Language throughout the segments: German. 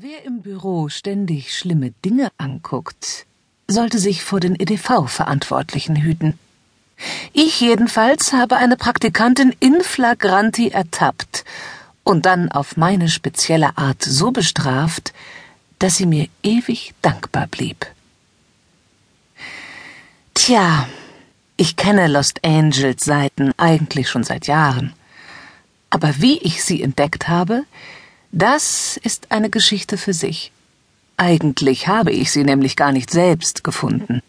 Wer im Büro ständig schlimme Dinge anguckt, sollte sich vor den EDV-Verantwortlichen hüten. Ich jedenfalls habe eine Praktikantin in flagranti ertappt und dann auf meine spezielle Art so bestraft, dass sie mir ewig dankbar blieb. Tja, ich kenne Lost Angels Seiten eigentlich schon seit Jahren. Aber wie ich sie entdeckt habe, das ist eine Geschichte für sich. Eigentlich habe ich sie nämlich gar nicht selbst gefunden.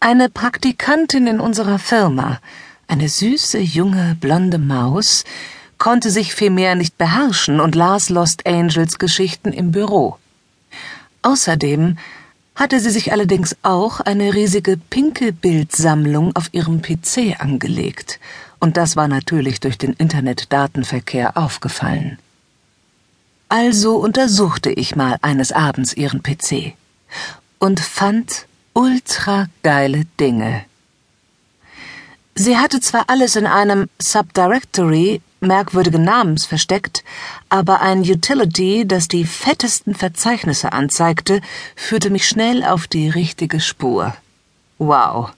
Eine Praktikantin in unserer Firma, eine süße, junge, blonde Maus, konnte sich vielmehr nicht beherrschen und las Lost Angels Geschichten im Büro. Außerdem hatte sie sich allerdings auch eine riesige pinke Bildsammlung auf ihrem PC angelegt, und das war natürlich durch den Internetdatenverkehr aufgefallen. Also untersuchte ich mal eines Abends ihren PC und fand ultra geile Dinge. Sie hatte zwar alles in einem Subdirectory merkwürdigen Namens versteckt, aber ein Utility, das die fettesten Verzeichnisse anzeigte, führte mich schnell auf die richtige Spur. Wow.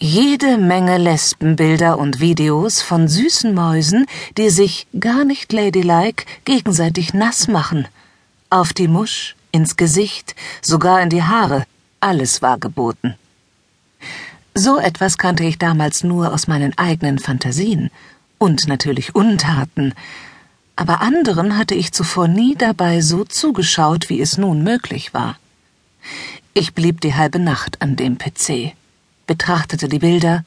Jede Menge Lesbenbilder und Videos von süßen Mäusen, die sich gar nicht ladylike gegenseitig nass machen. Auf die Musch, ins Gesicht, sogar in die Haare, alles war geboten. So etwas kannte ich damals nur aus meinen eigenen Fantasien und natürlich Untaten, aber anderen hatte ich zuvor nie dabei so zugeschaut, wie es nun möglich war. Ich blieb die halbe Nacht an dem PC betrachtete die Bilder,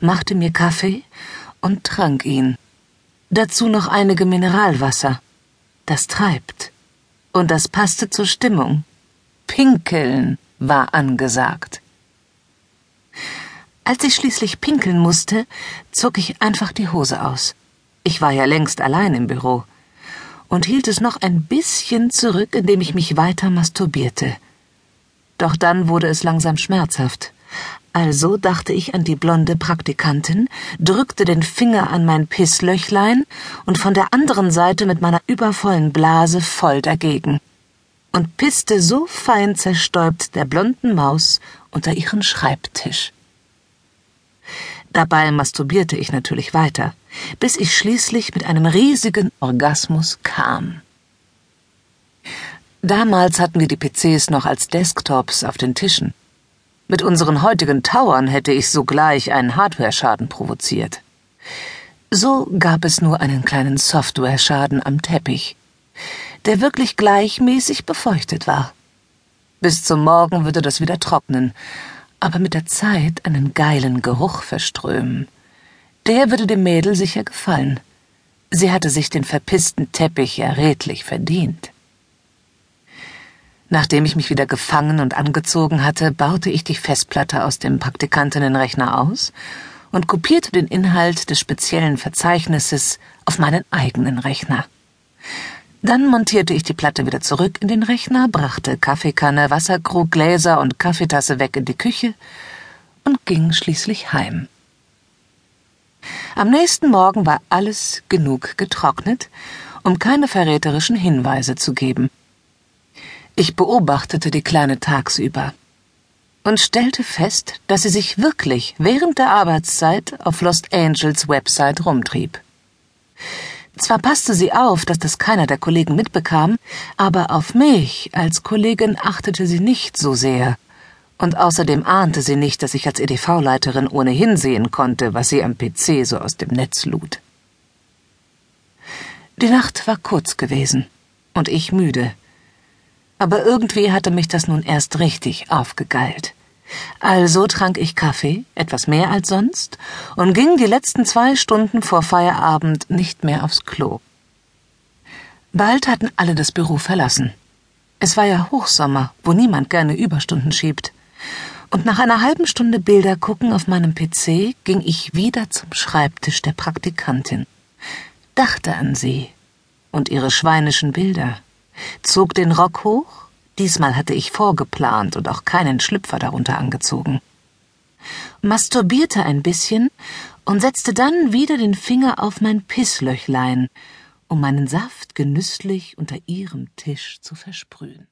machte mir Kaffee und trank ihn. Dazu noch einige Mineralwasser. Das treibt. Und das passte zur Stimmung. Pinkeln war angesagt. Als ich schließlich pinkeln musste, zog ich einfach die Hose aus. Ich war ja längst allein im Büro und hielt es noch ein bisschen zurück, indem ich mich weiter masturbierte. Doch dann wurde es langsam schmerzhaft. Also dachte ich an die blonde Praktikantin, drückte den Finger an mein Pisslöchlein und von der anderen Seite mit meiner übervollen Blase voll dagegen und pisste so fein zerstäubt der blonden Maus unter ihren Schreibtisch. Dabei masturbierte ich natürlich weiter, bis ich schließlich mit einem riesigen Orgasmus kam. Damals hatten wir die PCs noch als Desktops auf den Tischen. Mit unseren heutigen Towern hätte ich sogleich einen Hardware-Schaden provoziert. So gab es nur einen kleinen Software-Schaden am Teppich, der wirklich gleichmäßig befeuchtet war. Bis zum Morgen würde das wieder trocknen, aber mit der Zeit einen geilen Geruch verströmen. Der würde dem Mädel sicher gefallen. Sie hatte sich den verpissten Teppich ja redlich verdient. Nachdem ich mich wieder gefangen und angezogen hatte, baute ich die Festplatte aus dem Praktikantinnenrechner aus und kopierte den Inhalt des speziellen Verzeichnisses auf meinen eigenen Rechner. Dann montierte ich die Platte wieder zurück in den Rechner, brachte Kaffeekanne, Wasserkrug, Gläser und Kaffeetasse weg in die Küche und ging schließlich heim. Am nächsten Morgen war alles genug getrocknet, um keine verräterischen Hinweise zu geben. Ich beobachtete die Kleine tagsüber und stellte fest, dass sie sich wirklich während der Arbeitszeit auf Lost Angels Website rumtrieb. Zwar passte sie auf, dass das keiner der Kollegen mitbekam, aber auf mich als Kollegin achtete sie nicht so sehr. Und außerdem ahnte sie nicht, dass ich als EDV-Leiterin ohnehin sehen konnte, was sie am PC so aus dem Netz lud. Die Nacht war kurz gewesen und ich müde aber irgendwie hatte mich das nun erst richtig aufgegeilt. Also trank ich Kaffee, etwas mehr als sonst, und ging die letzten zwei Stunden vor Feierabend nicht mehr aufs Klo. Bald hatten alle das Büro verlassen. Es war ja Hochsommer, wo niemand gerne Überstunden schiebt. Und nach einer halben Stunde Bilder gucken auf meinem PC ging ich wieder zum Schreibtisch der Praktikantin, dachte an sie und ihre schweinischen Bilder zog den Rock hoch, diesmal hatte ich vorgeplant und auch keinen Schlüpfer darunter angezogen, masturbierte ein bisschen und setzte dann wieder den Finger auf mein Pisslöchlein um meinen Saft genüsslich unter ihrem Tisch zu versprühen.